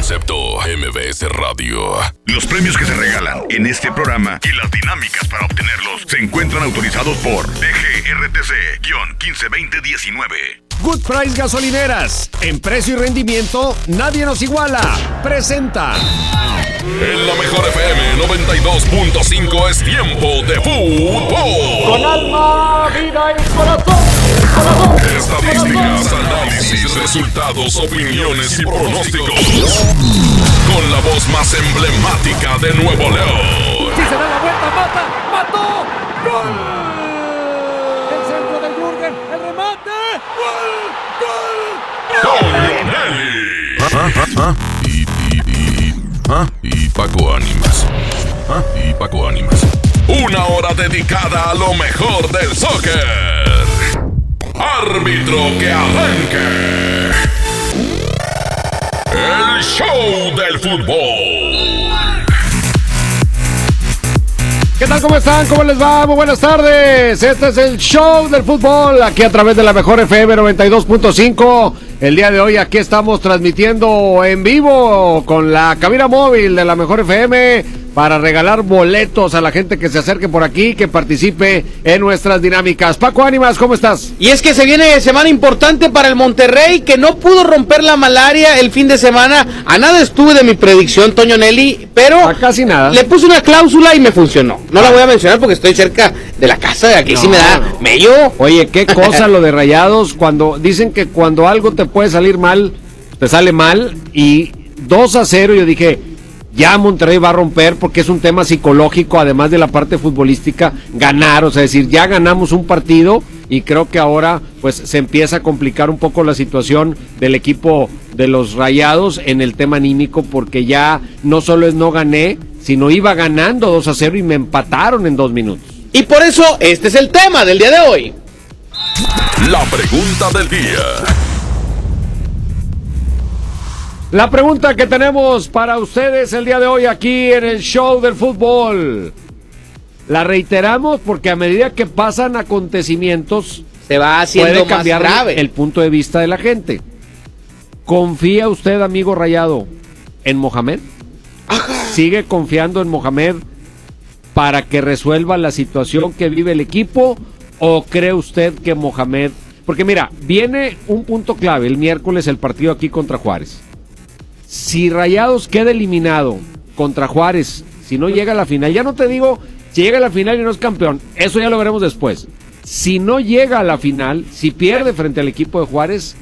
Concepto MBS Radio. Los premios que se regalan en este programa y las dinámicas para obtenerlos se encuentran autorizados por DGRTC-152019. Good Price Gasolineras. En precio y rendimiento, nadie nos iguala. Presenta. En la mejor FM 92.5 es tiempo de fútbol. Con alma, vida y corazón. Estadísticas, análisis, resultados, opiniones y pronósticos. Con la voz más emblemática de Nuevo León. Si se da la vuelta, mata, mató. Gol. El centro del Jürgen, el remate. Gol, gol. Toño Nelly. Y, y, y, ¿ah? y Paco Ánimas. ¿Ah? Y Paco Ánimas. Una hora dedicada a lo mejor del soccer. Árbitro que arranque. El show del fútbol. ¿Qué tal? ¿Cómo están? ¿Cómo les va? Muy buenas tardes. Este es el show del fútbol aquí a través de la mejor FM 92.5. El día de hoy aquí estamos transmitiendo en vivo con la cabina móvil de la mejor FM para regalar boletos a la gente que se acerque por aquí, que participe en nuestras dinámicas. Paco Ánimas, ¿cómo estás? Y es que se viene semana importante para el Monterrey, que no pudo romper la malaria el fin de semana. A nada estuve de mi predicción, Toño Nelly, pero A casi nada. le puse una cláusula y me funcionó. No la voy a mencionar porque estoy cerca de la casa, aquí sí me da No. mello. Oye, qué cosa lo de Rayados cuando dicen que cuando algo te puede salir mal, te sale mal y 2 a 0 yo dije, ya Monterrey va a romper porque es un tema psicológico, además de la parte futbolística, ganar, o sea, decir, ya ganamos un partido y creo que ahora pues se empieza a complicar un poco la situación del equipo de los Rayados en el tema anímico porque ya no solo es no gané, sino iba ganando 2 a 0 y me empataron en dos minutos. Y por eso este es el tema del día de hoy. La pregunta del día. La pregunta que tenemos para ustedes el día de hoy aquí en el show del fútbol. La reiteramos porque a medida que pasan acontecimientos Se va haciendo puede más cambiar grave. el punto de vista de la gente. ¿Confía usted, amigo Rayado, en Mohamed? ¿Sigue confiando en Mohamed para que resuelva la situación que vive el equipo? ¿O cree usted que Mohamed... Porque mira, viene un punto clave el miércoles el partido aquí contra Juárez. Si Rayados queda eliminado contra Juárez, si no llega a la final, ya no te digo si llega a la final y no es campeón, eso ya lo veremos después. Si no llega a la final, si pierde frente al equipo de Juárez,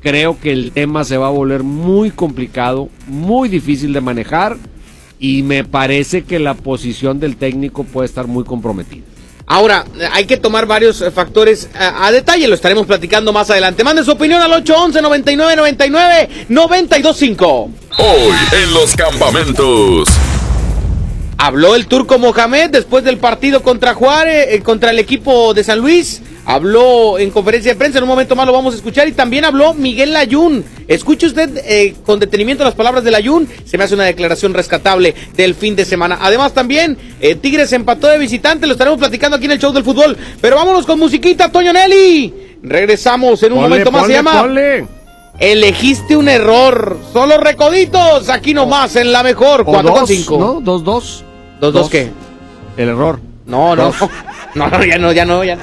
creo que el tema se va a volver muy complicado, muy difícil de manejar y me parece que la posición del técnico puede estar muy comprometida. Ahora, hay que tomar varios eh, factores a, a detalle, lo estaremos platicando más adelante. Mande su opinión al 811 99 99 925. Hoy en los campamentos. Habló el turco Mohamed después del partido contra Juárez, eh, contra el equipo de San Luis. Habló en conferencia de prensa, en un momento más lo vamos a escuchar. Y también habló Miguel Layún. Escuche usted eh, con detenimiento las palabras de Layún. Se me hace una declaración rescatable del fin de semana. Además, también eh, Tigres empató de visitante. Lo estaremos platicando aquí en el show del fútbol. Pero vámonos con musiquita, Toño Nelly. Regresamos en un Ponle, momento más. ponle, Se llama ponle. Elegiste un error. Solo recoditos. Aquí nomás, en la mejor. O 4 con dos, 5. ¿no? Dos, dos. ¿Dos, dos qué? El error. No, no. No, no, ya no, ya no, ya no.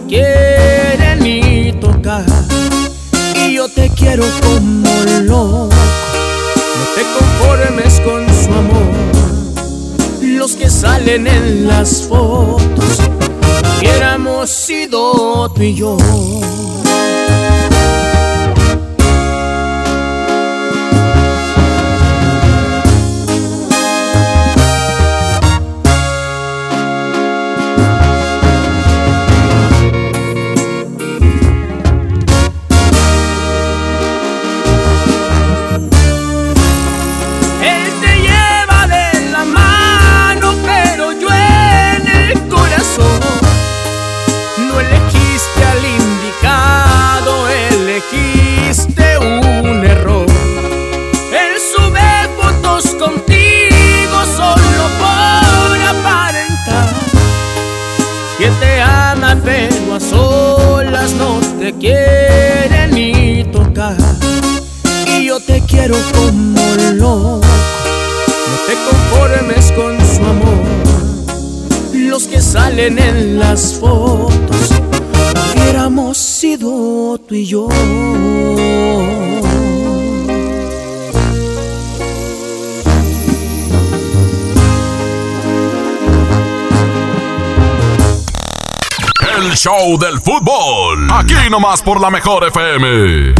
te quieren ni tocar. Y yo te quiero como loco, no te conformes con su amor. Los que salen en las fotos, hubiéramos sido tú y yo. Salen en las fotos, hubiéramos sido tú y yo. El show del fútbol. Aquí nomás por la mejor FM.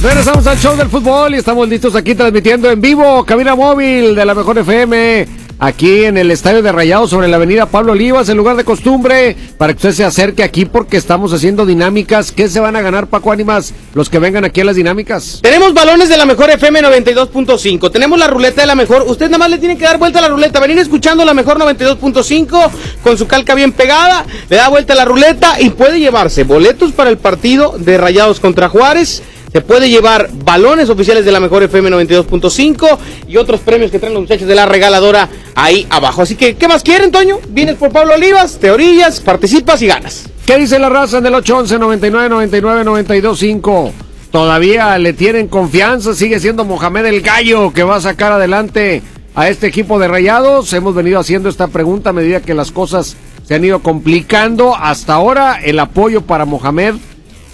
Regresamos al show del fútbol y estamos listos aquí transmitiendo en vivo cabina móvil de la mejor FM aquí en el Estadio de Rayados sobre la avenida Pablo Olivas, en lugar de costumbre, para que usted se acerque aquí porque estamos haciendo dinámicas. ¿Qué se van a ganar, Paco Ánimas, los que vengan aquí a las dinámicas? Tenemos balones de la mejor FM 92.5, tenemos la ruleta de la mejor, usted nada más le tiene que dar vuelta a la ruleta, venir escuchando la mejor 92.5 con su calca bien pegada, le da vuelta a la ruleta y puede llevarse boletos para el partido de Rayados contra Juárez se puede llevar balones oficiales de la mejor FM 92.5 y otros premios que traen los muchachos de la regaladora ahí abajo. Así que, ¿qué más quieren, Toño? Vienes por Pablo Olivas, te orillas, participas y ganas. ¿Qué dice la raza del 811 99 99 925? Todavía le tienen confianza, sigue siendo Mohamed el Gallo que va a sacar adelante a este equipo de Rayados. Hemos venido haciendo esta pregunta a medida que las cosas se han ido complicando. Hasta ahora el apoyo para Mohamed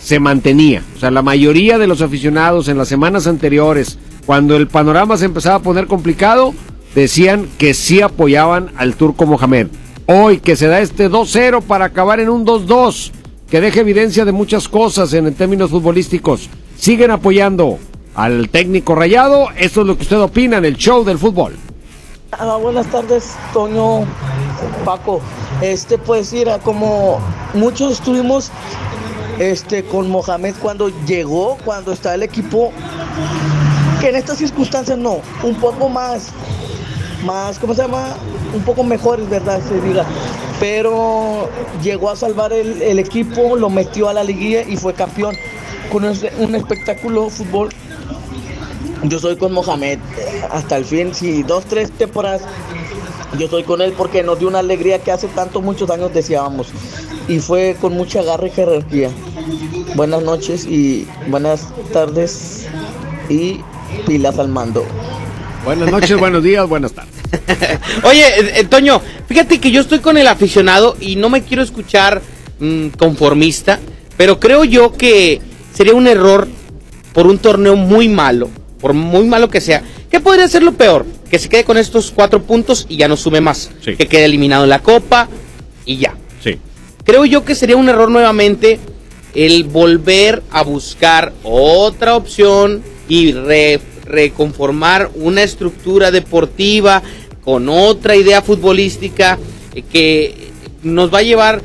se mantenía. O sea, la mayoría de los aficionados en las semanas anteriores, cuando el panorama se empezaba a poner complicado, decían que sí apoyaban al turco Mohamed. Hoy que se da este 2-0 para acabar en un 2-2, que deja evidencia de muchas cosas en términos futbolísticos, siguen apoyando al técnico rayado. Esto es lo que usted opina en el show del fútbol. Ah, buenas tardes, Toño, Paco. Este, pues, mira, como muchos estuvimos este, con Mohamed cuando llegó, cuando está el equipo, que en estas circunstancias no, un poco más, más, ¿cómo se llama? Un poco mejores, ¿verdad? Se diga. Pero llegó a salvar el, equipo, lo metió a la liguilla y fue campeón con un, espectáculo fútbol. Yo soy con Mohamed hasta el fin, si dos, tres temporadas yo estoy con él porque nos dio una alegría que hace tantos, muchos años deseábamos. Y fue con mucha garra y jerarquía. Buenas noches y buenas tardes y pilas al mando. Buenas noches, buenos días, buenas tardes. Oye, eh, eh, Toño, fíjate que yo estoy con el aficionado y no me quiero escuchar mm, conformista, pero creo yo que sería un error por un torneo muy malo, por muy malo que sea. ¿Qué podría ser lo peor? Que se quede con estos cuatro puntos y ya no sume más. Que quede eliminado en la Copa. Creo yo que sería un error nuevamente el volver a buscar otra opción y reconformar una estructura deportiva con otra idea futbolística que nos va a llevar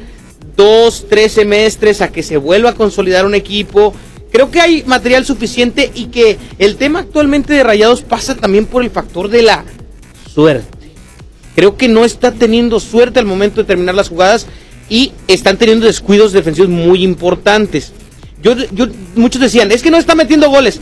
dos, tres semestres a que se vuelva a consolidar un equipo. Creo que hay material suficiente y que el tema actualmente de Rayados pasa también por el factor de la suerte. Creo que no está teniendo suerte al momento de terminar las jugadas y están teniendo descuidos defensivos muy importantes. Yo, yo, muchos decían, es que no está metiendo goles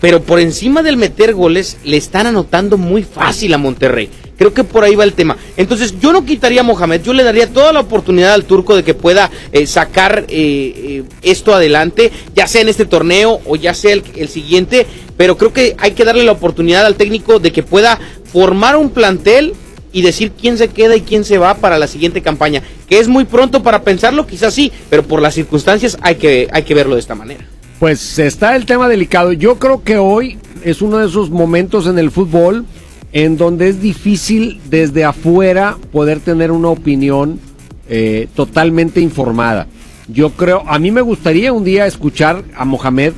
pero por encima del meter goles le están anotando muy fácil a Monterrey. Creo que por ahí va el tema. Entonces yo no quitaría a Mohamed, yo le daría toda la oportunidad al turco de que pueda eh, sacar eh, eh, esto adelante, ya sea en este torneo o ya sea el, el siguiente, pero creo que hay que darle la oportunidad al técnico de que pueda formar un plantel y decir quién se queda y quién se va para la siguiente campaña. Que es muy pronto para pensarlo, quizás sí, pero por las circunstancias hay que, hay que verlo de esta manera. Pues está el tema delicado. Yo creo que hoy es uno de esos momentos en el fútbol en donde es difícil desde afuera poder tener una opinión eh, totalmente informada. Yo creo, a mí me gustaría un día escuchar a Mohamed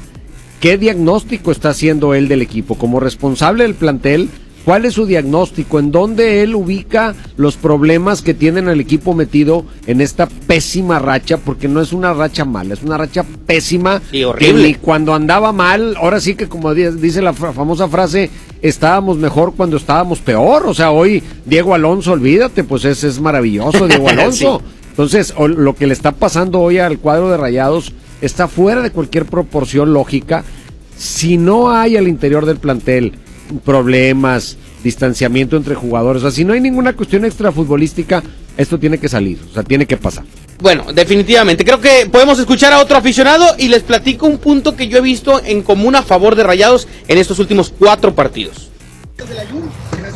qué diagnóstico está haciendo él del equipo como responsable del plantel ¿Cuál es su diagnóstico? ¿En dónde él ubica los problemas que tienen el equipo metido en esta pésima racha? Porque no es una racha mala, es una racha pésima. Y horrible. Y cuando andaba mal, ahora sí que como dice la famosa frase, estábamos mejor cuando estábamos peor. O sea, hoy Diego Alonso, olvídate, pues ese es maravilloso, Diego Alonso. Entonces, lo que le está pasando hoy al cuadro de Rayados está fuera de cualquier proporción lógica. Si no hay al interior del plantel problemas, distanciamiento entre jugadores. O sea, si no hay ninguna cuestión extrafutbolística, esto tiene que salir, o sea, tiene que pasar. Bueno, definitivamente. Creo que podemos escuchar a otro aficionado y les platico un punto que yo he visto en común a favor de Rayados en estos últimos cuatro partidos.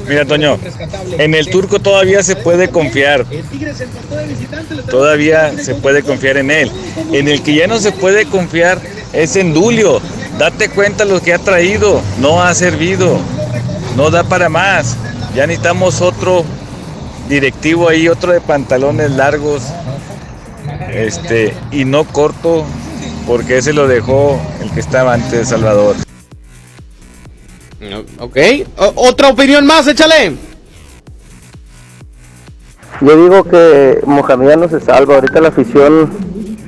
Mira, Toño, en el turco todavía se puede confiar. Todavía se puede confiar en él. En el que ya no se puede confiar es en Dulio. Date cuenta lo que ha traído. No ha servido. No da para más. Ya necesitamos otro directivo ahí, otro de pantalones largos. Este, y no corto, porque ese lo dejó el que estaba antes de Salvador. Ok, otra opinión más, échale. Yo digo que Mohamed ya no se salva, ahorita la afición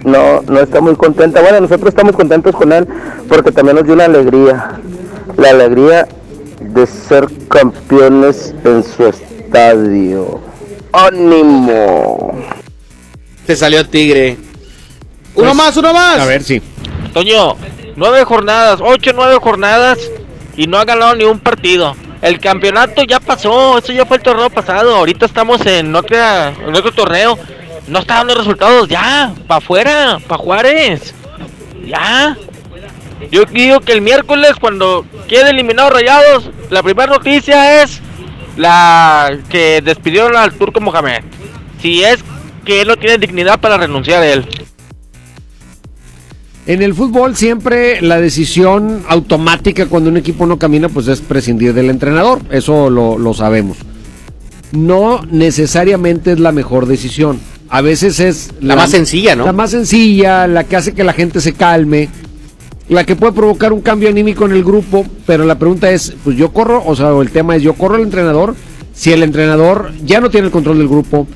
no, no está muy contenta. Bueno, nosotros estamos contentos con él porque también nos dio una alegría, la alegría de ser campeones en su estadio. ¡Ánimo! Se salió Tigre. Uno Pues, más, uno más. A ver si. Toño, nueve jornadas, ocho, nueve jornadas y no ha ganado ni un partido. El campeonato ya pasó, eso ya fue el torneo pasado. Ahorita estamos en, otra, otro torneo. No está dando resultados, ya, para afuera, para Juárez. Ya. Yo digo que el miércoles, cuando quede eliminado Rayados, la primera noticia es la que despidieron al turco Mohamed. Si es que él no tiene dignidad para renunciar a él. En el fútbol siempre la decisión automática cuando un equipo no camina pues es prescindir del entrenador, eso lo, lo sabemos. No necesariamente es la mejor decisión, a veces es La más sencilla, ¿no? La más sencilla, la que hace que la gente se calme, la que puede provocar un cambio anímico en el grupo, pero la pregunta es, pues yo corro, o sea, el tema es yo corro al entrenador, si el entrenador ya no tiene el control del grupo,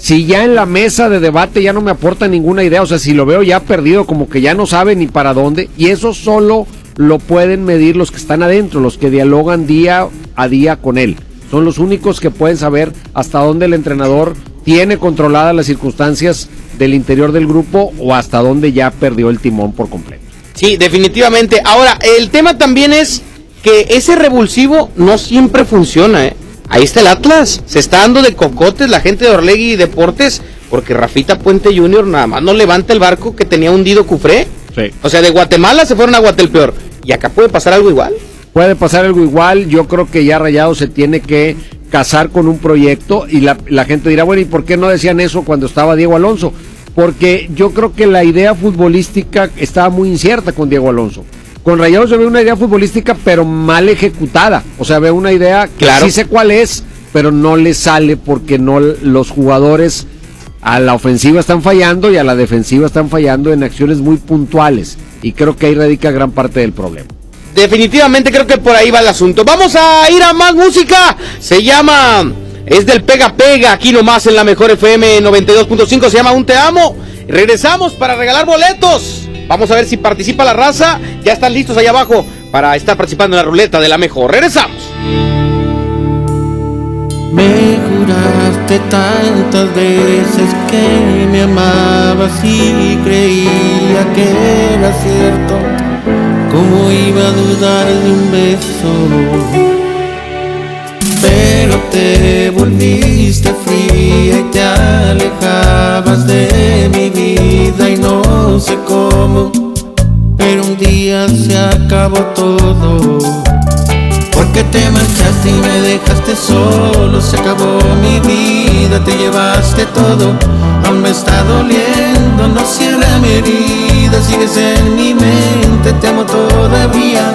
si ya en la mesa de debate ya no me aporta ninguna idea, o sea, si lo veo ya perdido, como que ya no sabe ni para dónde, y eso solo lo pueden medir los que están adentro, los que dialogan día a día con él. Son los únicos que pueden saber hasta dónde el entrenador tiene controladas las circunstancias del interior del grupo o hasta dónde ya perdió el timón por completo. Sí, definitivamente. Ahora, el tema también es que ese revulsivo no siempre funciona, ¿eh? Ahí está el Atlas. Se está dando de cocotes la gente de Orlegui Deportes porque Rafita Puente Jr. nada más no levanta el barco que tenía hundido Cufré. Sí. O sea, de Guatemala se fueron a Guatelpeor. Y acá puede pasar algo igual. Puede pasar algo igual, yo creo que ya Rayado se tiene que casar con un proyecto y la, la gente dirá, bueno, ¿y por qué no decían eso cuando estaba Diego Alonso? Porque yo creo que la idea futbolística estaba muy incierta con Diego Alonso. Con Rayados se ve una idea futbolística pero mal ejecutada. O sea, ve una idea que Claro. sí sé cuál es, pero no le sale porque no los jugadores a la ofensiva están fallando y a la defensiva están fallando en acciones muy puntuales. Y creo que ahí radica gran parte del problema. Definitivamente creo que por ahí va el asunto. Vamos a ir a más música. Se llama. Es del Pega Pega. Aquí nomás en la mejor FM 92.5. Se llama Un Te Amo. Regresamos para regalar boletos. Vamos a ver si participa la raza. Ya están listos allá abajo para estar participando en la ruleta de la mejor. Regresamos. Me juraste tantas veces que me amabas y creía que era cierto. ¿Cómo iba a dudar de un beso? Pero te volviste fría y te alejabas de mi vida y no sé cómo. Pero un día se acabó todo. Porque te marchaste y me dejaste solo, se acabó mi vida, te llevaste todo, aún me está doliendo, no cierra mi herida, sigues en mi mente, te amo todavía.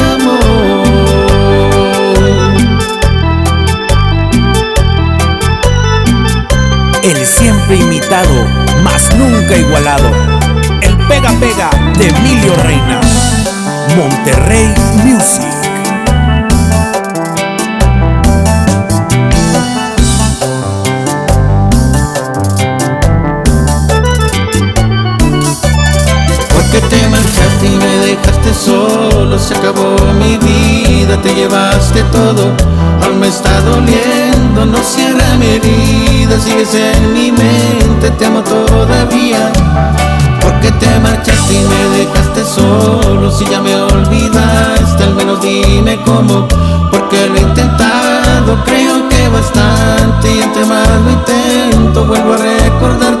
Imitado, mas nunca igualado. El pega pega de Emilio Reina. Monterrey Music. Porque te marchaste y me dejaste solo, se acabó mi vida, te llevaste todo, aún me está doliendo, no cierra mi herida, sigues en mi mente, te amo todavía. Porque te marchaste y me dejaste solo, si ya me olvidaste, al menos dime cómo, porque lo he intentado, creo que bastante, y entre más lo intento, vuelvo a recordarte.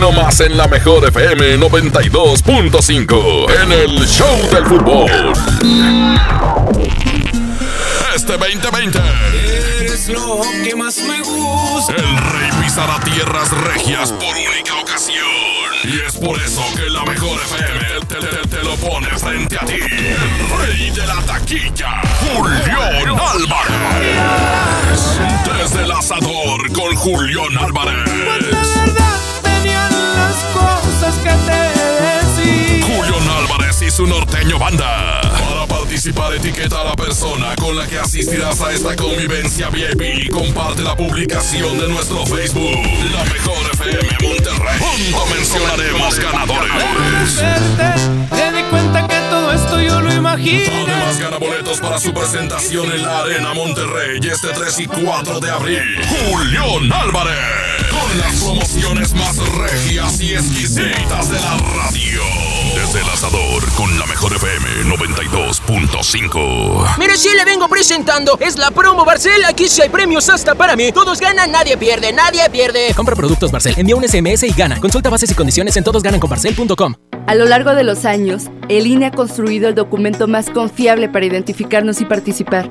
Nomás en la mejor FM 92.5 en el Show del Fútbol. Este 2020. Eres lo que más me gusta. El rey pisará tierras regias por única ocasión. Y es por eso que la mejor FM te, te- te lo pone frente a ti. El rey de la taquilla, Julián Álvarez. Desde el asador con Julián Álvarez. Que te Álvarez y su norteño banda. Participar, etiqueta a la persona con la que asistirás a esta convivencia VIP y comparte la publicación de nuestro Facebook. La mejor FM Monterrey. Junto mencionaremos ganadores. Te di cuenta que todo esto yo lo imagino. Además gana boletos para su presentación en la Arena Monterrey este 3 y 4 de abril. Julián Álvarez. Con las promociones más regias y exquisitas de la radio. Desde el asador con la mejor FM 92.5. Mire, si le vengo presentando, es la promo Barcel. Aquí sí hay premios hasta para mí. Todos ganan, nadie pierde, nadie pierde. Compra productos Barcel, envía un SMS y gana. Consulta bases y condiciones en todosgananconbarcel.com. A lo largo de los años, el INE ha construido el documento más confiable para identificarnos y participar.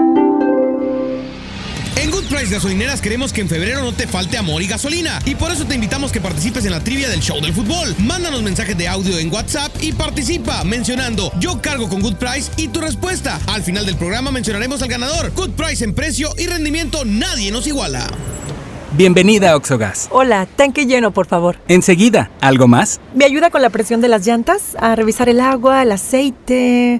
Gasolineras queremos que en febrero no te falte amor y gasolina. Y por eso te invitamos que participes en la trivia del show del fútbol. Mándanos mensajes de audio en WhatsApp y participa mencionando yo cargo con Good Price y tu respuesta. Al final del programa mencionaremos al ganador. Good Price en precio y rendimiento nadie nos iguala. Bienvenida a Oxogas. Hola, tanque lleno, por favor. Enseguida, ¿algo más? ¿Me ayuda con la presión de las llantas? A revisar el agua, el aceite.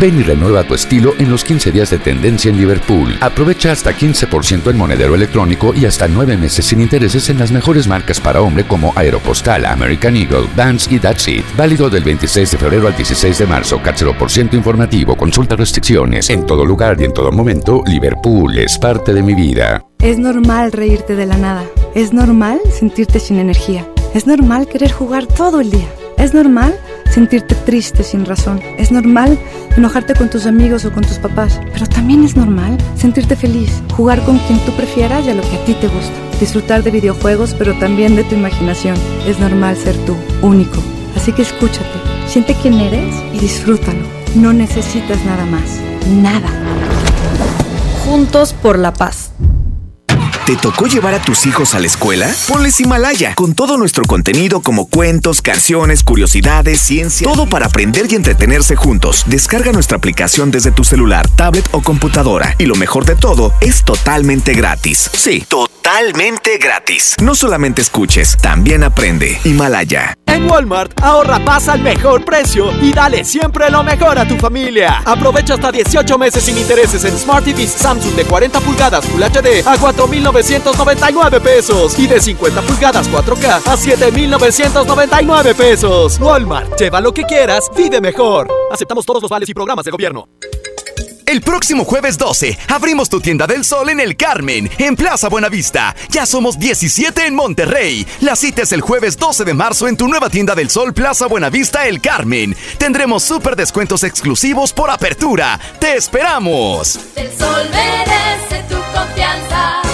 Ven y renueva tu estilo en los 15 días de tendencia en Liverpool. Aprovecha hasta 15% en monedero electrónico y hasta 9 meses sin intereses en las mejores marcas para hombre como Aeropostal, American Eagle, Vans y That's It. Válido del 26 de febrero al 16 de marzo. por ciento informativo. Consulta restricciones. En todo lugar y en todo momento, Liverpool es parte de mi vida. Es normal reírte de la nada. Es normal sentirte sin energía. Es normal querer jugar todo el día. Es normal sentirte triste sin razón. Es normal enojarte con tus amigos o con tus papás. Pero también es normal sentirte feliz, jugar con quien tú prefieras y a lo que a ti te gusta. Disfrutar de videojuegos, pero también de tu imaginación. Es normal ser tú, único. Así que escúchate, siente quién eres y disfrútalo. No necesitas nada más. Nada. Juntos por la paz. ¿Te tocó llevar a tus hijos a la escuela? Ponles Himalaya, con todo nuestro contenido como cuentos, canciones, curiosidades, ciencia, todo para aprender y entretenerse juntos. Descarga nuestra aplicación desde tu celular, tablet o computadora. Y lo mejor de todo, es totalmente gratis. Sí, totalmente gratis. No solamente escuches, también aprende. Himalaya. En Walmart, ahorra pasa al mejor precio y dale siempre lo mejor a tu familia. Aprovecha hasta 18 meses sin intereses en Smart TVs Samsung de 40 pulgadas Full HD a 4,999 pesos y de 50 pulgadas 4K a 7,999 pesos. Walmart, lleva lo que quieras, vive mejor. Aceptamos todos los vales y programas de gobierno. El próximo jueves 12 abrimos tu tienda del sol en el Carmen, en Plaza Buenavista. Ya somos 17 en Monterrey. La cita es el jueves 12 de marzo en tu nueva tienda del sol Plaza Buenavista El Carmen. Tendremos súper descuentos exclusivos por apertura. ¡Te esperamos! El sol merece tu confianza.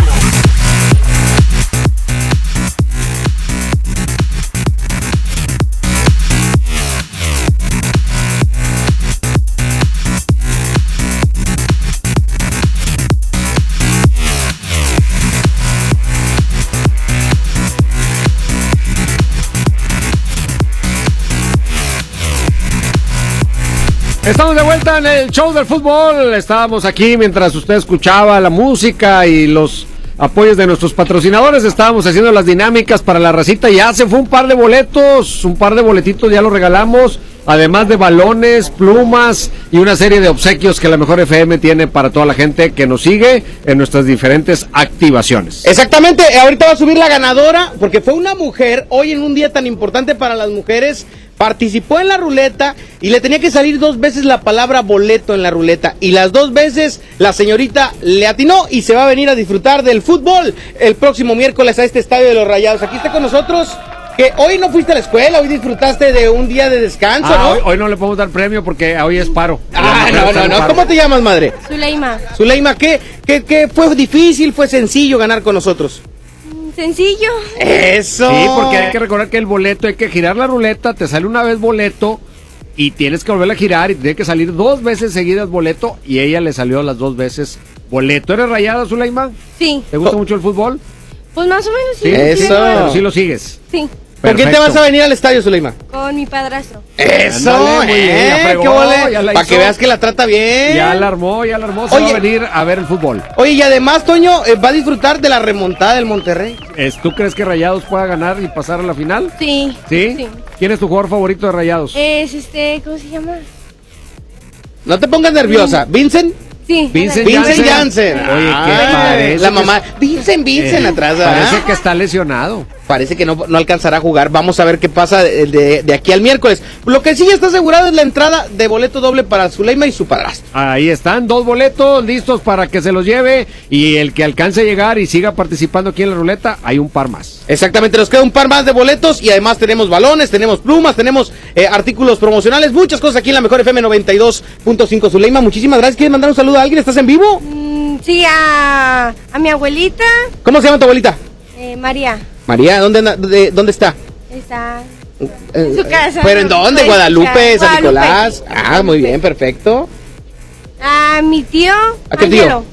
Estamos de vuelta en el show del fútbol. Estábamos aquí mientras usted escuchaba la música y los apoyos de nuestros patrocinadores. Estábamos haciendo las dinámicas para la racita. Ya se fue un par de boletos, un par de boletitos ya los regalamos. Además de balones, plumas y una serie de obsequios que la mejor FM tiene para toda la gente que nos sigue en nuestras diferentes activaciones. Exactamente, ahorita va a subir la ganadora porque fue una mujer hoy en un día tan importante para las mujeres participó en la ruleta y le tenía que salir dos veces la palabra boleto en la ruleta. Y las dos veces la señorita le atinó y se va a venir a disfrutar del fútbol el próximo miércoles a este estadio de los Rayados. Aquí está con nosotros. Que hoy no fuiste a la escuela, hoy disfrutaste de un día de descanso, Ah, ¿no? hoy, hoy no le podemos dar premio porque hoy es paro. Ah, no, no, no. paro. ¿Cómo te llamas, madre? Zuleima. Zuleima, ¿qué, qué, qué fue difícil, fue sencillo ganar con nosotros? Sencillo. Eso. Sí, porque hay que recordar que el boleto hay que girar la ruleta, te sale una vez boleto y tienes que volver a girar y tiene que salir dos veces seguidas boleto y ella le salió las dos veces boleto. ¿Eres rayada, Zulaima? Sí. ¿Te gusta mucho el fútbol? Pues más o menos sí. Eso. Pero sí lo sigues. Sí. ¿Con quién te Perfecto. vas a venir al estadio, Zuleima? Con mi padrastro. Eso, Ándale, muy bien, ya eh, fregó, qué ya la Para hizo. que veas que la trata bien. Ya la armó, ya la armó. Se Oye. va a venir a ver el fútbol. Oye, y además, Toño, eh, va a disfrutar de la remontada del Monterrey. Es- ¿Tú crees que Rayados pueda ganar y pasar a la final? Sí. ¿Sí? Sí. ¿Quién es tu jugador favorito de Rayados? Es este, ¿cómo se llama? No te pongas nerviosa. ¿Vincent? Sí. Vincent Vincent Janssen. Janssen. Oye, ¿qué Ay, parece La mamá. Vincent, Vincent Eh, atrás. ¿verdad? Parece que está lesionado. Parece que no, no alcanzará a jugar. Vamos a ver qué pasa de, de- de aquí al miércoles. Lo que sí ya está asegurado es la entrada de boleto doble para Zuleima y su padrastro. Ahí están, dos boletos listos para que se los lleve y el que alcance a llegar y siga participando aquí en la ruleta, hay un par más. Exactamente, nos queda un par más de boletos y además tenemos balones, tenemos plumas, tenemos eh, artículos promocionales, muchas cosas aquí en la mejor FM 92.5. Zuleima, muchísimas gracias. ¿Quieres mandar un saludo a alguien? ¿Estás en vivo? Mm, Sí, a, a mi abuelita, ¿Cómo se llama tu abuelita? Eh, María. María, ¿dónde, anda- de- ¿dónde está? Está Eh, en su casa. ¿Pero en dónde? ¿Guadalupe? ¿San Guadalupe. Nicolás? Ah, muy bien, perfecto. A mi tío, ¿A qué tío? Ángelo.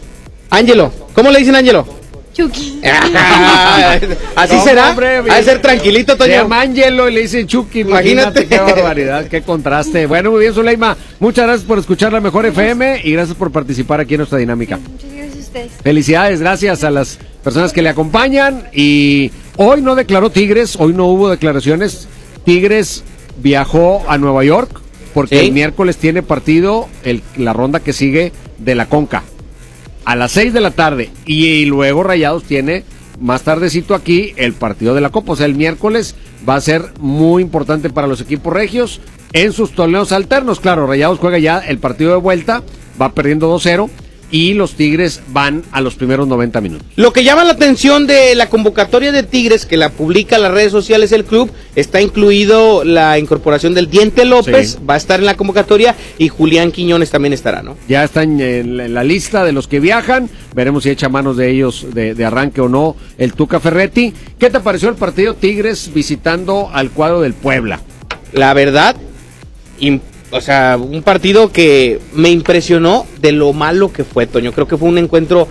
Ángelo. ¿Cómo le dicen Ángelo? Chucky. Así No, será. hombre, Ha de ser tranquilito, Se Toño. llama Ángelo y le dicen Chucky. Imagínate, Imagínate. qué barbaridad, qué contraste. Bueno, muy bien, Zuleima. Muchas gracias por escuchar la mejor FM y gracias por participar aquí en nuestra dinámica. Muchas gracias a ustedes. Felicidades, gracias a las personas que le acompañan. Y hoy no declaró Tigres, hoy no hubo declaraciones. Tigres viajó a Nueva York porque Sí. el miércoles tiene partido el- la ronda que sigue de la Conca a las 6 de la tarde. Y, luego Rayados tiene más tardecito aquí el partido de la Copa. O sea, el miércoles va a ser muy importante para los equipos regios en sus torneos alternos. Claro, Rayados juega ya el partido de vuelta, va perdiendo 2-0 y los Tigres van a los primeros 90 minutos. Lo que llama la atención de la convocatoria de Tigres, que la publica en las redes sociales el club, está incluido la incorporación del Diente López, Sí. va a estar en la convocatoria y Julián Quiñones también estará, ¿no? Ya están en la- lista de los que viajan. Veremos si echa manos de ellos de, de arranque o no el Tuca Ferretti. ¿Qué te pareció el partido Tigres visitando al cuadro del Puebla? La verdad, im- o sea, un partido que me impresionó de lo malo que fue, Toño. Creo que fue un encuentro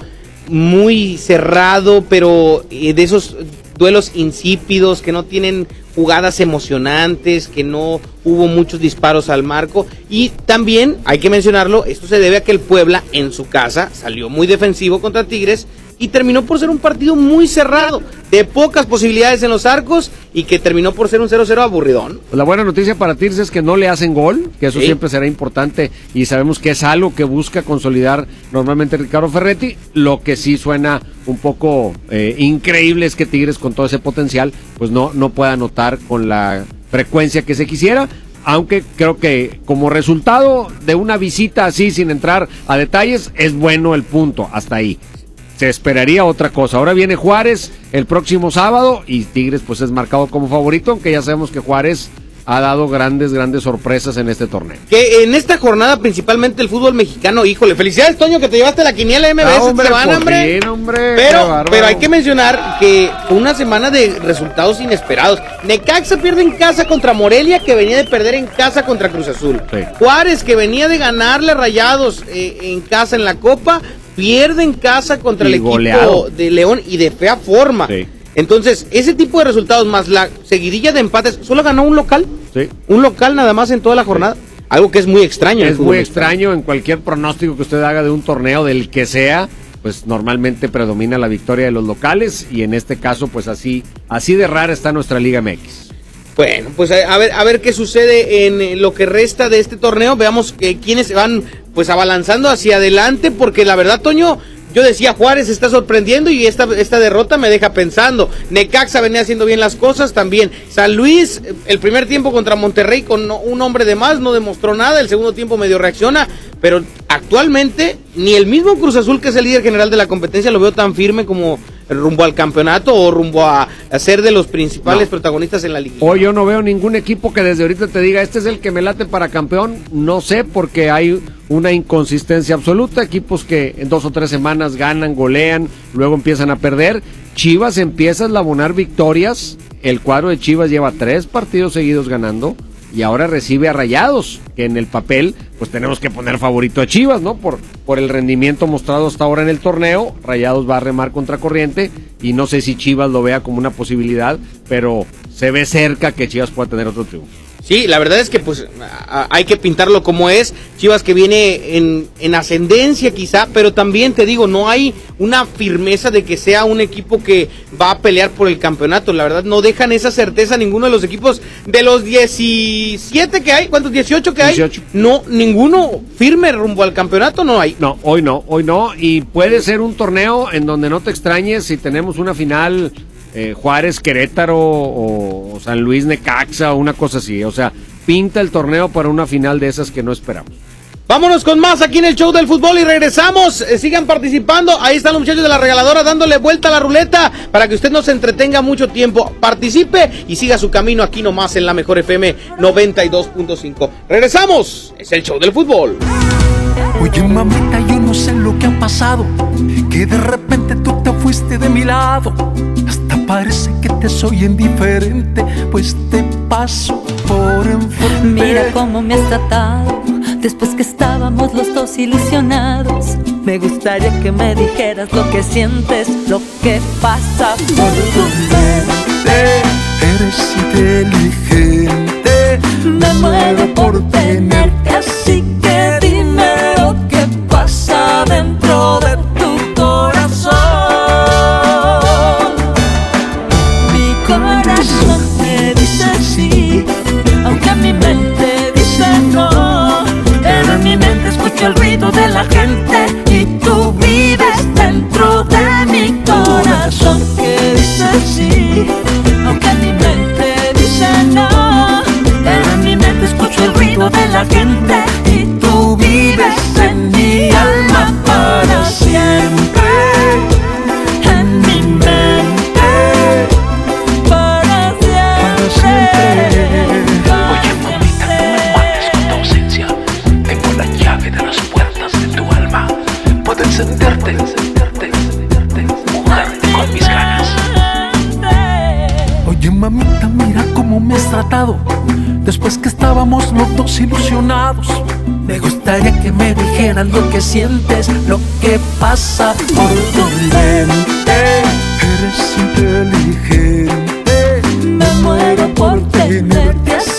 muy cerrado, pero eh, de esos duelos insípidos que no tienen jugadas emocionantes, que no hubo muchos disparos al marco. Y también, hay que mencionarlo, esto se debe a que el Puebla en su casa salió muy defensivo contra Tigres y terminó por ser un partido muy cerrado, de pocas posibilidades en los arcos y que terminó por ser un 0-0 aburridón. La buena noticia para Tigres es que no le hacen gol, que eso Sí. siempre será importante y sabemos que es algo que busca consolidar normalmente Ricardo Ferretti. Lo que sí suena un poco eh, increíble es que Tigres con todo ese potencial pues no, no pueda anotar con la frecuencia que se quisiera. Aunque creo que como resultado de una visita así sin entrar a detalles es bueno el punto hasta ahí. Se esperaría otra cosa. Ahora viene Juárez el próximo sábado y Tigres pues es marcado como favorito, aunque ya sabemos que Juárez ha dado grandes, grandes sorpresas en este torneo. Que en esta jornada, principalmente el fútbol mexicano, híjole, felicidades, Toño, que te llevaste la quiniela MBS Ah, esta hombre, hombre. Pero, pero hay que mencionar que una semana de resultados inesperados. Necaxa pierde en casa contra Morelia, que venía de perder en casa contra Cruz Azul. Juárez, que venía de ganarle a Rayados eh, en casa en la Copa, pierde en casa contra Y el equipo de León y de fea forma. Entonces, ese tipo de resultados más la seguidilla de empates, solo ganó un local. Sí. Un local nada más en toda la jornada. Algo que es muy extraño. Es muy extraño en cualquier pronóstico que usted haga de un torneo del que sea, pues normalmente predomina la victoria de los locales y en este caso pues así así de rara está nuestra Liga MX. Bueno, pues a, ver a ver qué sucede en eh, lo que resta de este torneo. Veamos que quiénes van pues abalanzando hacia adelante, porque la verdad, Toño, yo decía Juárez está sorprendiendo y esta, esta derrota me deja pensando. Necaxa venía haciendo bien las cosas también. San Luis, eh, el primer tiempo contra Monterrey con un hombre de más, no demostró nada. El segundo tiempo medio reacciona, pero actualmente ni el mismo Cruz Azul, que es el líder general de la competencia, lo veo tan firme como rumbo al campeonato o rumbo a, a ser de los principales No. protagonistas en la liga. Hoy yo no veo ningún equipo que desde ahorita te diga, este es el que me late para campeón. No sé, porque hay una inconsistencia absoluta. Equipos que en dos o tres semanas ganan, golean, luego empiezan a perder. Chivas empieza a eslabonar victorias. El cuadro de Chivas lleva tres partidos seguidos ganando. Y ahora recibe a Rayados, que en el papel, pues tenemos que poner favorito a Chivas, ¿no? Por, por el rendimiento mostrado hasta ahora en el torneo. Rayados va a remar contra corriente. Y no sé si Chivas lo vea como una posibilidad, pero se ve cerca que Chivas pueda tener otro triunfo. Sí, la verdad es que pues a- hay que pintarlo como es. Chivas que viene en, en ascendencia quizá, pero también te digo, no hay una firmeza de que sea un equipo que va a pelear por el campeonato. La verdad no dejan esa certeza ninguno de los equipos de los 17 que hay, ¿cuántos? 18 que hay. 18. No, ninguno firme rumbo al campeonato no hay. No, hoy no, hoy no. Y puede ser un torneo en donde no te extrañes si tenemos una final eh, Juárez Querétaro o San Luis Necaxa o una cosa así. O sea, pinta el torneo para una final de esas que no esperamos. Vámonos con más aquí en el show del fútbol y regresamos. Eh, sigan participando. Ahí están los muchachos de la regaladora dándole vuelta a la ruleta para que usted no se entretenga mucho tiempo. Participe y siga su camino aquí nomás en la mejor FM 92.5. Regresamos. Es el show del fútbol. Oye mamita, yo no sé lo que ha pasado, que de repente tú te fuiste de mi lado. Hasta parece que te soy indiferente, pues te paso por enfrente. Mira cómo me has tratado después que estábamos los dos ilusionados. Me gustaría que me dijeras lo que sientes, lo que pasa por tu mente. Eres inteligente, Me muero por tenerte así de la gente y tú vives dentro de mi corazón que dice sí, aunque mi mente dice no. En mi mente escucho el ruido de la gente me has tratado Después que estábamos los dos ilusionados Me gustaría que me dijeras lo que sientes Lo que pasa por tu mente. Eres inteligente. Me muero por tenerte así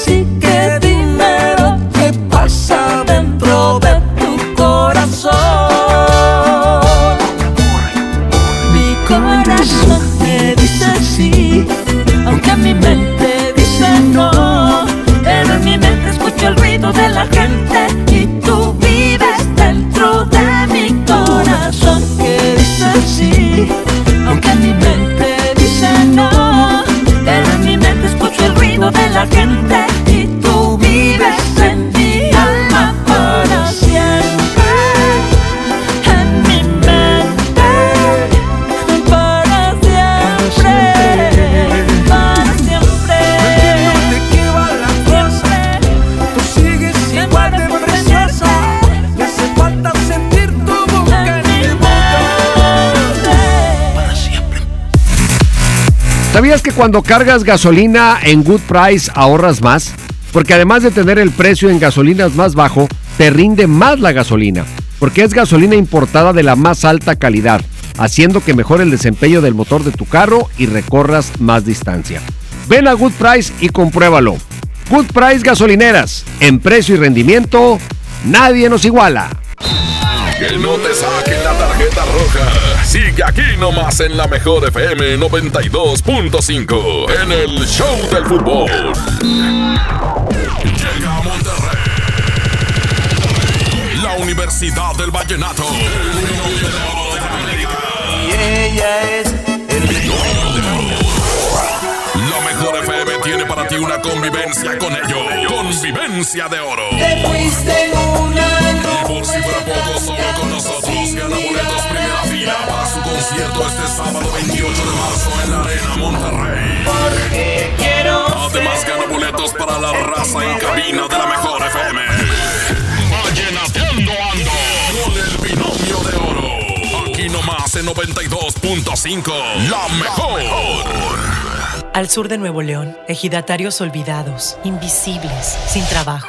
cuando cargas gasolina en Good Price ahorras más? Porque además de tener el precio en gasolinas más bajo, te rinde más la gasolina. Porque es gasolina importada de la más alta calidad, haciendo que mejore el desempeño del motor de tu carro y recorras más distancia. Ven a Good Price y compruébalo. Good Price Gasolineras, en precio y rendimiento, nadie nos iguala. Aquí nomás en la mejor FM 92.5 en el Show del Fútbol. Llega a Monterrey. La Universidad del Vallenato. Y ella es La mejor FM tiene para ti una convivencia con ellos. Convivencia de oro. Te fuiste una Y por si fuera poco, solo con nosotros gana boletos primera fila para su concierto este sábado 28 de marzo en la Arena Monterrey. Porque quiero Además gana boletos para la raza en cabina de la mejor FM. Vallenateando ando con el binomio de oro. Aquí nomás en 92.5. La mejor. Al sur de Nuevo León, ejidatarios olvidados, invisibles, sin trabajo.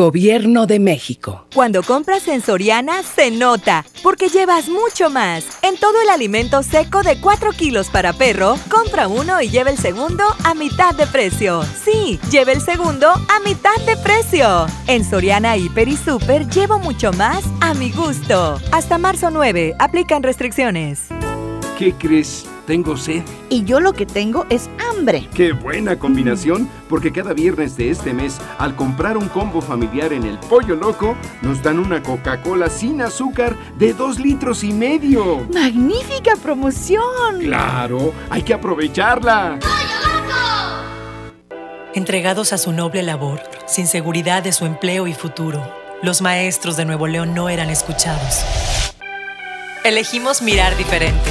Gobierno de México. Cuando compras en Soriana, se nota, porque llevas mucho más. En todo el alimento seco de 4 kilos para perro, compra uno y lleva el segundo a mitad de precio. Sí, lleva el segundo a mitad de precio. En Soriana Hiper y Super llevo mucho más a mi gusto. Hasta marzo 9, aplican restricciones. ¿Qué crees? Tengo sed. Y yo lo que tengo es hambre. ¡Qué buena combinación! Porque cada viernes de este mes, al comprar un combo familiar en el Pollo Loco, nos dan una Coca-Cola sin azúcar de dos litros y medio. ¡Magnífica promoción! ¡Claro! ¡Hay que aprovecharla! Entregados a su noble labor, sin seguridad de su empleo y futuro, los maestros de Nuevo León no eran escuchados. Elegimos mirar diferente.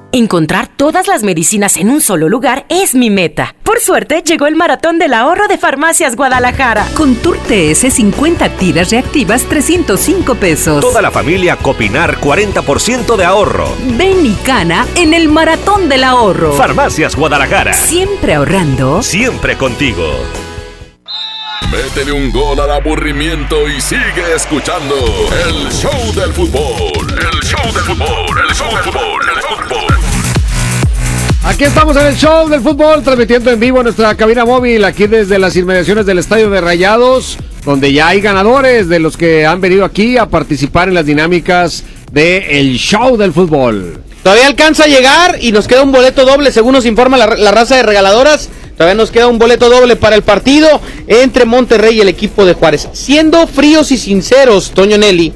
Encontrar todas las medicinas en un solo lugar es mi meta. Por suerte, llegó el maratón del ahorro de Farmacias Guadalajara. Con Tour TS 50 tiras reactivas 305 pesos. Toda la familia Copinar 40% de ahorro. Ven y cana en el maratón del ahorro. Farmacias Guadalajara. Siempre ahorrando. Siempre contigo. Métele un gol al aburrimiento y sigue escuchando el show del fútbol. El show del fútbol, el show del fútbol, el fútbol. Aquí estamos en el show del fútbol, transmitiendo en vivo nuestra cabina móvil, aquí desde las inmediaciones del Estadio de Rayados, donde ya hay ganadores de los que han venido aquí a participar en las dinámicas del el show del fútbol. Todavía alcanza a llegar y nos queda un boleto doble, según nos informa la, la raza de regaladoras. Todavía nos queda un boleto doble para el partido entre Monterrey y el equipo de Juárez. Siendo fríos y sinceros, Toño Nelly,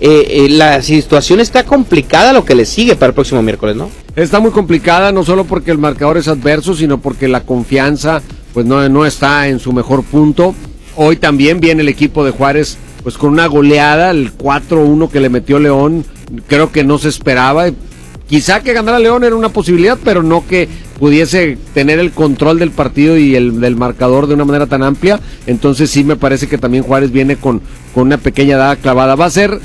eh, eh, la situación está complicada lo que le sigue para el próximo miércoles, ¿no? Está muy complicada, no solo porque el marcador es adverso, sino porque la confianza pues no, no está en su mejor punto. Hoy también viene el equipo de Juárez pues con una goleada, el 4-1 que le metió León, creo que no se esperaba. Quizá que ganara León era una posibilidad, pero no que pudiese tener el control del partido y el del marcador de una manera tan amplia. Entonces sí me parece que también Juárez viene con, con una pequeña dada clavada. Va a ser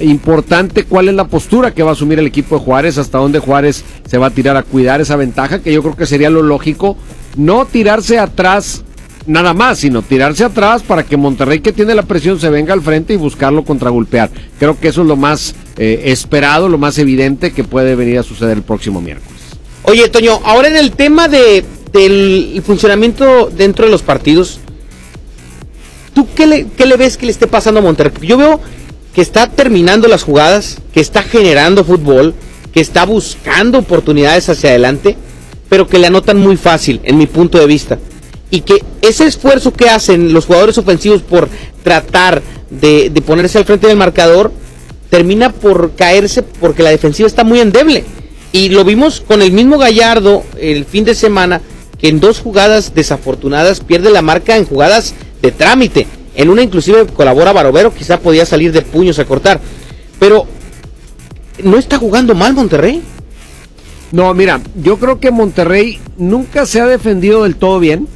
importante cuál es la postura que va a asumir el equipo de Juárez, hasta dónde Juárez se va a tirar a cuidar esa ventaja, que yo creo que sería lo lógico, no tirarse atrás nada más, sino tirarse atrás para que Monterrey que tiene la presión se venga al frente y buscarlo contragolpear. Creo que eso es lo más eh, esperado, lo más evidente que puede venir a suceder el próximo miércoles. Oye, Toño, ahora en el tema de, del funcionamiento dentro de los partidos, ¿tú qué le, qué le ves que le esté pasando a Monterrey? Porque yo veo que está terminando las jugadas, que está generando fútbol, que está buscando oportunidades hacia adelante, pero que le anotan muy fácil, en mi punto de vista. Y que ese esfuerzo que hacen los jugadores ofensivos por tratar de, de ponerse al frente del marcador, termina por caerse porque la defensiva está muy endeble. Y lo vimos con el mismo Gallardo el fin de semana, que en dos jugadas desafortunadas pierde la marca en jugadas de trámite. En una inclusive colabora Barovero, quizá podía salir de puños a cortar. Pero no está jugando mal Monterrey. No, mira, yo creo que Monterrey nunca se ha defendido del todo bien.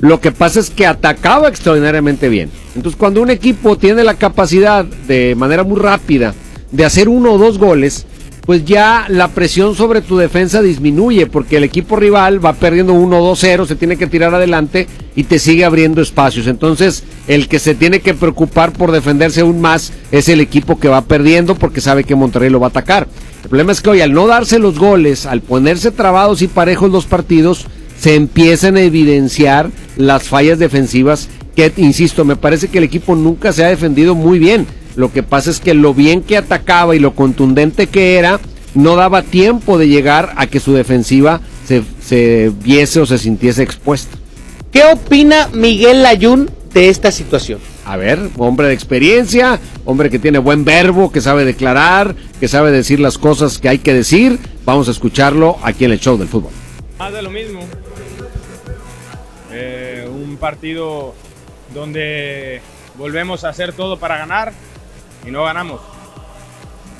Lo que pasa es que atacaba extraordinariamente bien. Entonces, cuando un equipo tiene la capacidad de manera muy rápida de hacer uno o dos goles, pues ya la presión sobre tu defensa disminuye porque el equipo rival va perdiendo 1-2-0, se tiene que tirar adelante y te sigue abriendo espacios. Entonces, el que se tiene que preocupar por defenderse aún más es el equipo que va perdiendo porque sabe que Monterrey lo va a atacar. El problema es que hoy al no darse los goles, al ponerse trabados y parejos los partidos, se empiezan a evidenciar las fallas defensivas que, insisto, me parece que el equipo nunca se ha defendido muy bien. Lo que pasa es que lo bien que atacaba y lo contundente que era, no daba tiempo de llegar a que su defensiva se, se viese o se sintiese expuesta. ¿Qué opina Miguel Layún de esta situación? A ver, hombre de experiencia, hombre que tiene buen verbo, que sabe declarar, que sabe decir las cosas que hay que decir. Vamos a escucharlo aquí en el show del fútbol. Más de lo mismo. Eh, un partido donde volvemos a hacer todo para ganar y no ganamos.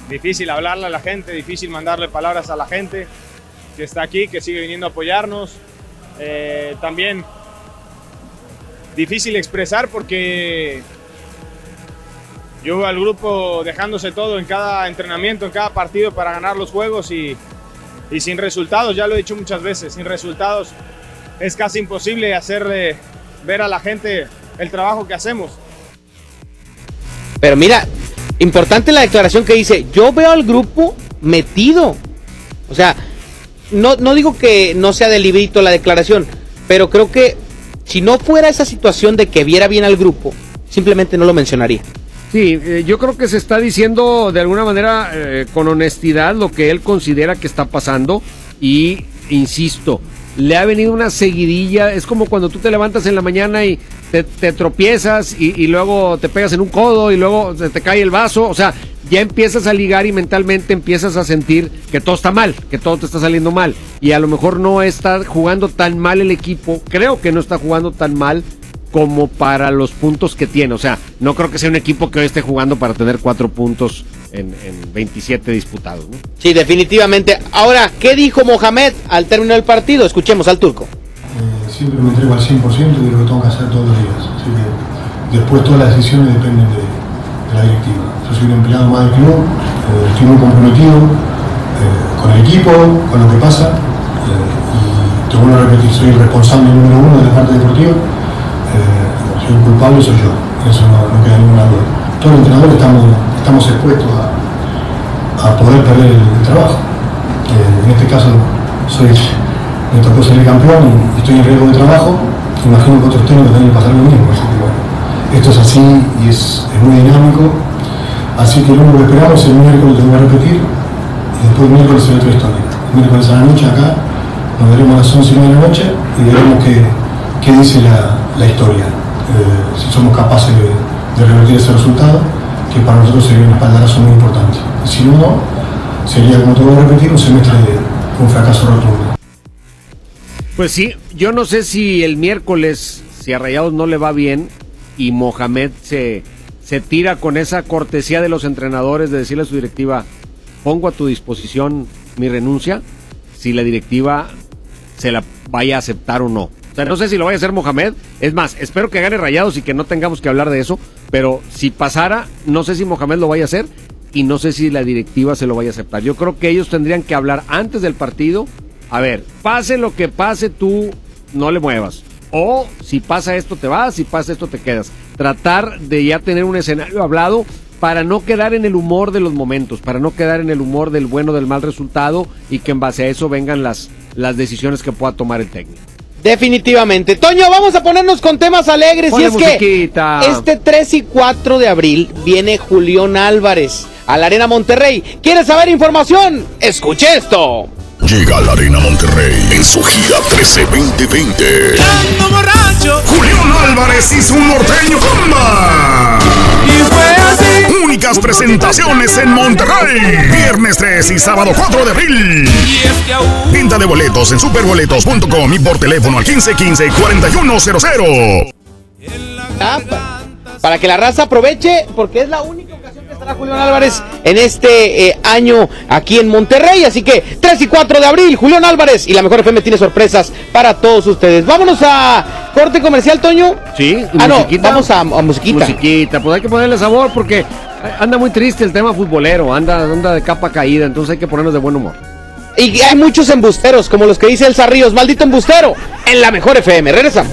Difícil hablarle a la gente, difícil mandarle palabras a la gente que está aquí, que sigue viniendo a apoyarnos. Eh, también difícil expresar porque yo veo al grupo dejándose todo en cada entrenamiento, en cada partido para ganar los juegos y, y sin resultados, ya lo he dicho muchas veces, sin resultados es casi imposible hacerle ver a la gente el trabajo que hacemos. Pero mira, importante la declaración que dice, yo veo al grupo metido. O sea, no, no digo que no sea de librito la declaración, pero creo que si no fuera esa situación de que viera bien al grupo, simplemente no lo mencionaría. Sí, eh, yo creo que se está diciendo de alguna manera eh, con honestidad lo que él considera que está pasando y, insisto, le ha venido una seguidilla, es como cuando tú te levantas en la mañana y te, te tropiezas y, luego te pegas en un codo y luego se te cae el vaso, o sea, ya empiezas a ligar y mentalmente empiezas a sentir que todo está mal, que todo te está saliendo mal y a lo mejor no está jugando tan mal el equipo, creo que no está jugando tan mal como para los puntos que tiene. O sea, no creo que sea un equipo que hoy esté jugando para tener cuatro puntos en, en 27 disputados. ¿no? Sí, definitivamente. Ahora, ¿qué dijo Mohamed al término del partido? Escuchemos al turco. Eh, siempre me entrego al 100% de lo que tengo que hacer todos los días. Así que después todas las decisiones dependen de, la directiva. Yo soy un empleado más del club, eh, estoy muy comprometido eh, con el equipo, con lo que pasa. y te vuelvo a repetir, soy el responsable número uno de la parte deportiva eh, soy un culpable soy yo, eso no, no queda ninguna duda. Todos los entrenadores estamos, estamos expuestos a, a poder perder el, el trabajo. Eh, en este caso soy, me tocó el campeón y, estoy en riesgo de trabajo, imagino que otros técnicos también pasar lo mismo, así que bueno, esto es así y es, muy dinámico, así que lo único que esperamos el miércoles, tengo que repetir, y después el miércoles será otra historia. El miércoles a la noche acá, nos veremos a las 11 y media de la noche y veremos qué, qué dice la, la historia, eh, si somos capaces de, de, revertir ese resultado, que para nosotros sería un espaldarazo muy importante. Si no, sería, como te voy a repetir, un semestre de un fracaso rotundo. Pues sí, yo no sé si el miércoles, si a Rayados no le va bien y Mohamed se, se tira con esa cortesía de los entrenadores de decirle a su directiva, pongo a tu disposición mi renuncia, si la directiva se la vaya a aceptar o no. O sea, no sé si lo vaya a hacer Mohamed. Es más, espero que gane Rayados y que no tengamos que hablar de eso. Pero si pasara, no sé si Mohamed lo vaya a hacer y no sé si la directiva se lo vaya a aceptar. Yo creo que ellos tendrían que hablar antes del partido. A ver, pase lo que pase, tú no le muevas. O si pasa esto te vas, si pasa esto te quedas. Tratar de ya tener un escenario hablado para no quedar en el humor de los momentos, para no quedar en el humor del bueno del mal resultado y que en base a eso vengan las, las decisiones que pueda tomar el técnico. Definitivamente. Toño, vamos a ponernos con temas alegres. Ponle y es musiquita. que este 3 y 4 de abril viene Julián Álvarez a la Arena Monterrey. ¿Quieres saber información? Escuche esto. Llega a la Arena Monterrey en su gira 13 2020. Julián Álvarez y su norteño comba. Y fue así. Única nuevas presentaciones en Monterrey. Viernes 3 y sábado 4 de abril. Venta de boletos en superboletos.com y por teléfono al 1515-4100. Ah, pa- Para que la raza aproveche, porque es la única estará Julián Álvarez en este eh, año aquí en Monterrey. Así que 3 y 4 de abril, Julián Álvarez y la mejor FM tiene sorpresas para todos ustedes. Vámonos a corte comercial, Toño. Sí, Ah, no, vamos a, a musiquita. Musiquita, pues hay que ponerle sabor porque anda muy triste el tema futbolero, anda, anda de capa caída, entonces hay que ponernos de buen humor. Y hay muchos embusteros, como los que dice el Ríos, maldito embustero, en la mejor FM. Regresamos.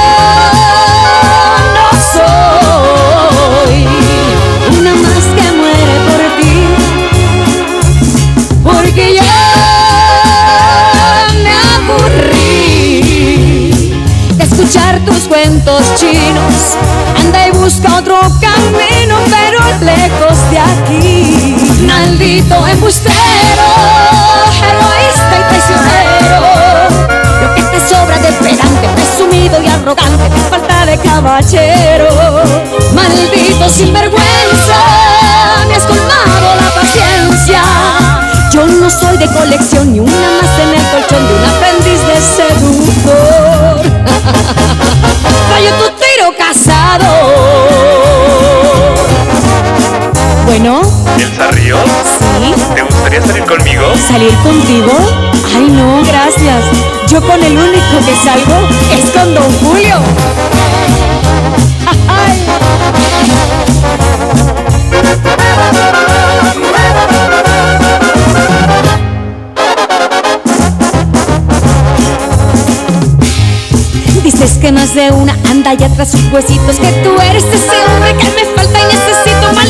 Maldito embustero, egoísta y traicionero. Lo que te sobra de pedante, presumido y arrogante, te falta de caballero. Maldito sinvergüenza, me has colmado la paciencia. Yo no soy de colección ni una más en el colchón de un aprendiz de seductor. Fallo tu tiro casado. Bueno, ¿Elsa Ríos? Sí. ¿Te gustaría salir conmigo? ¿salir contigo? Ay, no, gracias. Yo con el único que salgo es con Don Julio. Ay. Dices que más de una anda y atrás sus huesitos Que tú eres ese hombre que me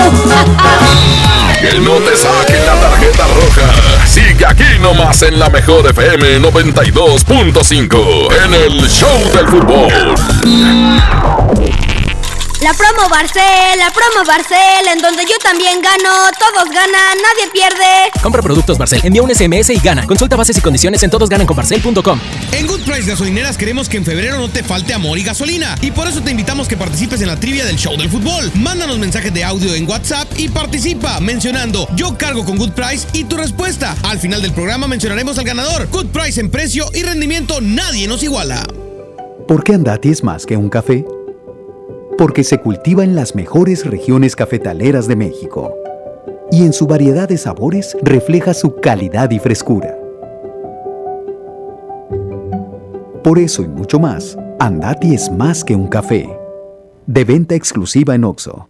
Que no te saquen la tarjeta roja. Sigue aquí nomás en la mejor FM 92.5 en el Show del Fútbol. La promo Barcel, la promo Barcel, en donde yo también gano, todos ganan, nadie pierde. Compra productos Barcel, envía un SMS y gana. Consulta bases y condiciones en todosgananconbarcel.com. En Good Price Gasolineras queremos que en febrero no te falte amor y gasolina. Y por eso te invitamos que participes en la trivia del show del fútbol. Mándanos mensajes de audio en WhatsApp y participa mencionando yo cargo con Good Price y tu respuesta. Al final del programa mencionaremos al ganador. Good Price en precio y rendimiento nadie nos iguala. ¿Por qué Andati es más que un café? Porque se cultiva en las mejores regiones cafetaleras de México y en su variedad de sabores refleja su calidad y frescura. Por eso y mucho más, Andati es más que un café. De venta exclusiva en Oxo.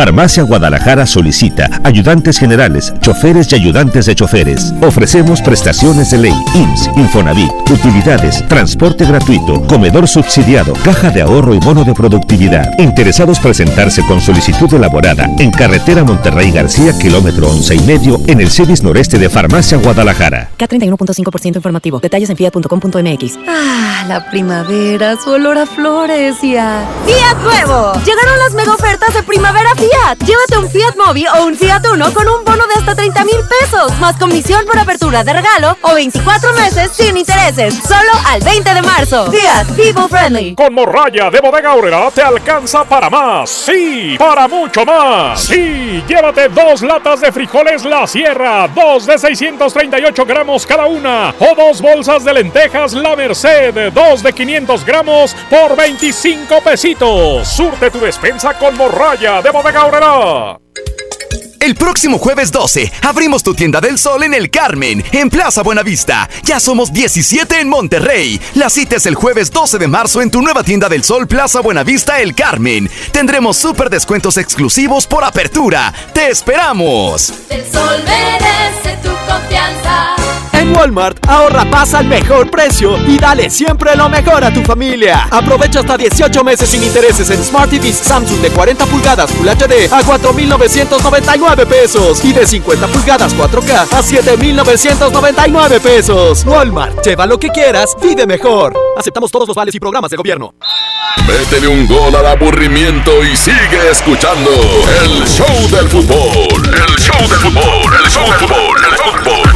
Farmacia Guadalajara solicita ayudantes generales, choferes y ayudantes de choferes. Ofrecemos prestaciones de ley, IMSS, Infonavit, utilidades, transporte gratuito, comedor subsidiado, caja de ahorro y bono de productividad. Interesados presentarse con solicitud elaborada en carretera Monterrey García, kilómetro once y medio, en el CEDIS noreste de Farmacia Guadalajara. K31.5% informativo. Detalles en fiat.com.mx. Ah, la primavera, su olor a flores y a... ¡Fiat Nuevo! Llegaron las mega ofertas de primavera Fiat. Llévate un Fiat Mobi o un Fiat Uno con un bono de hasta 30 mil pesos, más comisión por apertura de regalo o 24 meses sin intereses. Solo al 20 de marzo. Fiat People Friendly. Con morralla de bodega Aurrera te alcanza para más. Sí, para mucho más. Sí, llévate dos latas de frijoles La Sierra, dos de 638 gramos cada una. O dos bolsas de lentejas La Merced, dos de 500 gramos por 25 pesitos. Surte tu despensa con morralla de bodega Aurrera. El próximo jueves 12 abrimos tu tienda del sol en el Carmen, en Plaza Buenavista. Ya somos 17 en Monterrey. La cita es el jueves 12 de marzo en tu nueva tienda del sol Plaza Buenavista El Carmen. Tendremos súper descuentos exclusivos por apertura. ¡Te esperamos! El sol merece tu confianza. En Walmart, ahorra pasa al mejor precio y dale siempre lo mejor a tu familia. Aprovecha hasta 18 meses sin intereses en Smart TVs Samsung de 40 pulgadas Full HD a 4,999 pesos y de 50 pulgadas 4K a 7,999 pesos. Walmart, lleva lo que quieras, vive mejor. Aceptamos todos los vales y programas de gobierno. Métele un gol al aburrimiento y sigue escuchando el show del fútbol. El show del fútbol, el show del fútbol, el show fútbol.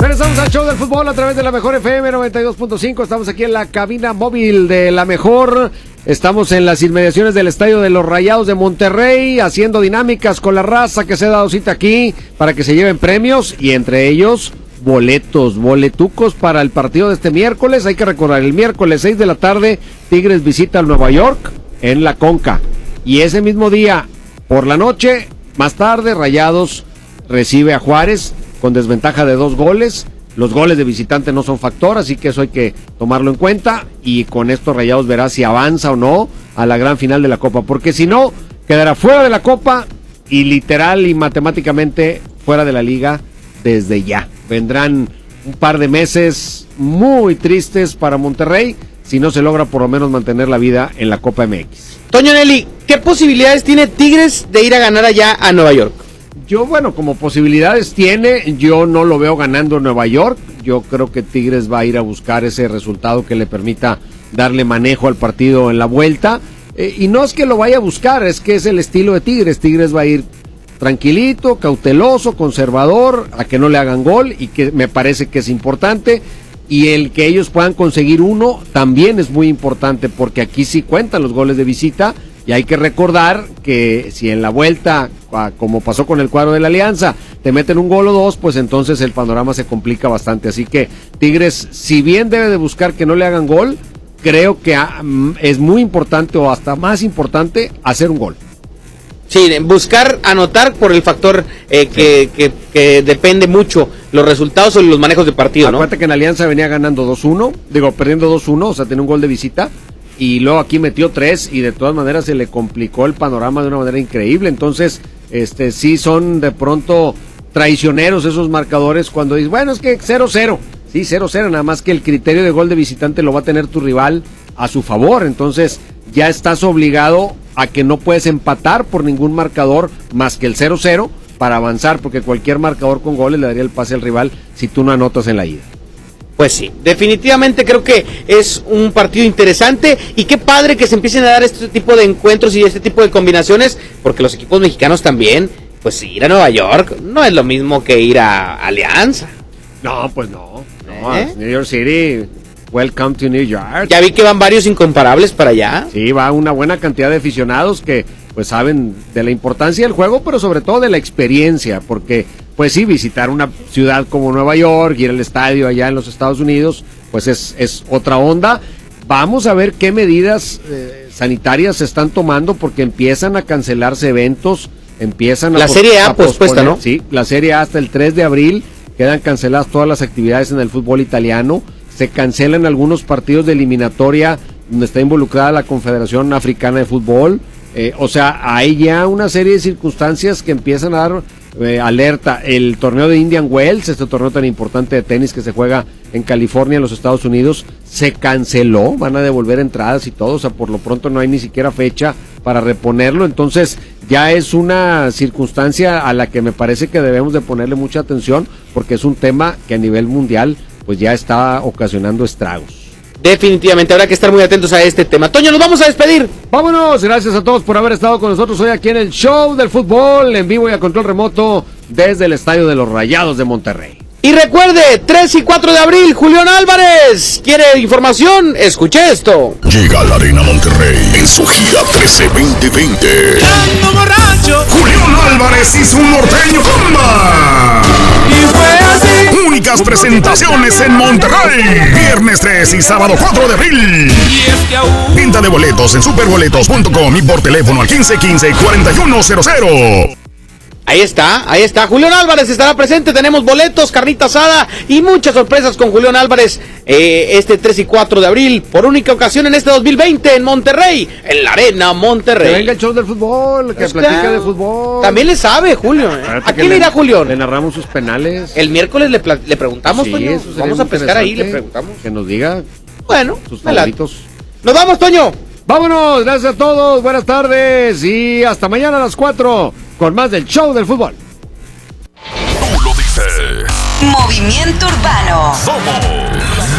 Regresamos al show del fútbol a través de la mejor FM 92.5. Estamos aquí en la cabina móvil de la mejor. Estamos en las inmediaciones del estadio de los Rayados de Monterrey, haciendo dinámicas con la raza que se ha dado cita aquí para que se lleven premios y entre ellos boletos, boletucos para el partido de este miércoles. Hay que recordar, el miércoles 6 de la tarde, Tigres visita al Nueva York en la Conca. Y ese mismo día, por la noche, más tarde, Rayados recibe a Juárez con desventaja de dos goles. Los goles de visitante no son factor, así que eso hay que tomarlo en cuenta. Y con esto Rayados verá si avanza o no a la gran final de la Copa. Porque si no, quedará fuera de la Copa y literal y matemáticamente fuera de la liga desde ya. Vendrán un par de meses muy tristes para Monterrey si no se logra por lo menos mantener la vida en la Copa MX. Toño Nelly, ¿qué posibilidades tiene Tigres de ir a ganar allá a Nueva York? Yo, bueno, como posibilidades tiene, yo no lo veo ganando Nueva York. Yo creo que Tigres va a ir a buscar ese resultado que le permita darle manejo al partido en la vuelta. Eh, y no es que lo vaya a buscar, es que es el estilo de Tigres. Tigres va a ir tranquilito, cauteloso, conservador, a que no le hagan gol y que me parece que es importante. Y el que ellos puedan conseguir uno también es muy importante porque aquí sí cuentan los goles de visita y hay que recordar que si en la vuelta, ah, como pasó con el cuadro de la Alianza, te meten un gol o dos, pues entonces el panorama se complica bastante. Así que Tigres, si bien debe de buscar que no le hagan gol, creo que ah, mm, es muy importante o hasta más importante hacer un gol. Sí, buscar anotar por el factor eh, que, que, que depende mucho los resultados o los manejos de partido, ¿no? Acuérdate que en Alianza venía ganando 2-1, digo, perdiendo 2-1, o sea, tenía un gol de visita, y luego aquí metió 3 y de todas maneras se le complicó el panorama de una manera increíble. Entonces, este sí son de pronto traicioneros esos marcadores cuando dices, bueno, es que 0-0. Sí, 0-0, nada más que el criterio de gol de visitante lo va a tener tu rival a su favor. Entonces, ya estás obligado a que no puedes empatar por ningún marcador más que el 0-0 para avanzar, porque cualquier marcador con goles le daría el pase al rival si tú no anotas en la ida. Pues sí, definitivamente creo que es un partido interesante y qué padre que se empiecen a dar este tipo de encuentros y este tipo de combinaciones, porque los equipos mexicanos también, pues ir a Nueva York no es lo mismo que ir a Alianza. No, pues no. no ¿Eh? New York City, welcome to New York. Ya vi que van varios incomparables para allá. Sí, va una buena cantidad de aficionados que pues saben de la importancia del juego, pero sobre todo de la experiencia, porque pues sí, visitar una ciudad como Nueva York, ir al estadio allá en los Estados Unidos, pues es, es otra onda. Vamos a ver qué medidas eh, sanitarias se están tomando porque empiezan a cancelarse eventos, empiezan a... La pos- Serie A a posponer- ¿no? Sí, la Serie A hasta el 3 de abril quedan canceladas todas las actividades en el fútbol italiano, se cancelan algunos partidos de eliminatoria donde está involucrada la Confederación Africana de Fútbol, eh, o sea, hay ya una serie de circunstancias que empiezan a dar eh, alerta. El torneo de Indian Wells, este torneo tan importante de tenis que se juega en California, en los Estados Unidos, se canceló, van a devolver entradas y todo, o sea, por lo pronto no hay ni siquiera fecha para reponerlo, entonces ya es una circunstancia a la que me parece que debemos de ponerle mucha atención porque es un tema que a nivel mundial pues ya está ocasionando estragos. Definitivamente habrá que estar muy atentos a este tema. Toño, nos vamos a despedir. Vámonos, gracias a todos por haber estado con nosotros hoy aquí en el show del fútbol en vivo y a control remoto desde el estadio de los Rayados de Monterrey. Y recuerde, 3 y 4 de abril, Julián Álvarez. ¿Quiere información? Escuche esto. Llega a la Arena Monterrey en su gira 13 2020. Julián Álvarez y su norteño comba. Y fue así. Presentaciones en Monterrey. Viernes 3 y sábado 4 de abril. Venta de boletos en superboletos.com y por teléfono al 1515 4100. Ahí está, ahí está. Julián Álvarez estará presente. Tenemos boletos, carnita asada y muchas sorpresas con Julián Álvarez eh, este 3 y 4 de abril por única ocasión en este 2020 en Monterrey, en la Arena Monterrey. Que venga el show del fútbol, que Está. platique de fútbol. También le sabe, Julio. ¿eh? ¿A quién le- irá Julio? Le narramos sus penales. El miércoles le, pla- le preguntamos, Sí, Toño. eso sería Vamos a pescar ahí, le interesante. preguntamos. Que nos diga Bueno, sus me late. favoritos. Nos vamos, Toño. Vámonos, gracias a todos, buenas tardes y hasta mañana a las 4 con más del show del fútbol. Tú lo dices. Movimiento Urbano. Somos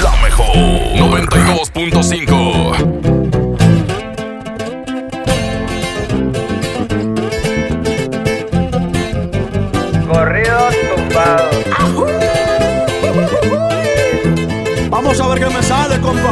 la mejor. 92.5. Corridos tumbados. Vamos a ver qué me sale, compa.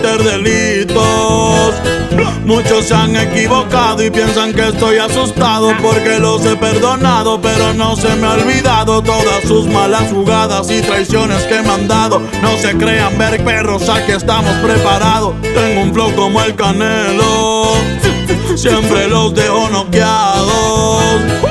delitos. Muchos se han equivocado y piensan que estoy asustado porque los he perdonado, pero no se me ha olvidado todas sus malas jugadas y traiciones que me han dado. No se crean ver perros, aquí estamos preparados. Tengo un flow como el canelo, siempre los dejo noqueados.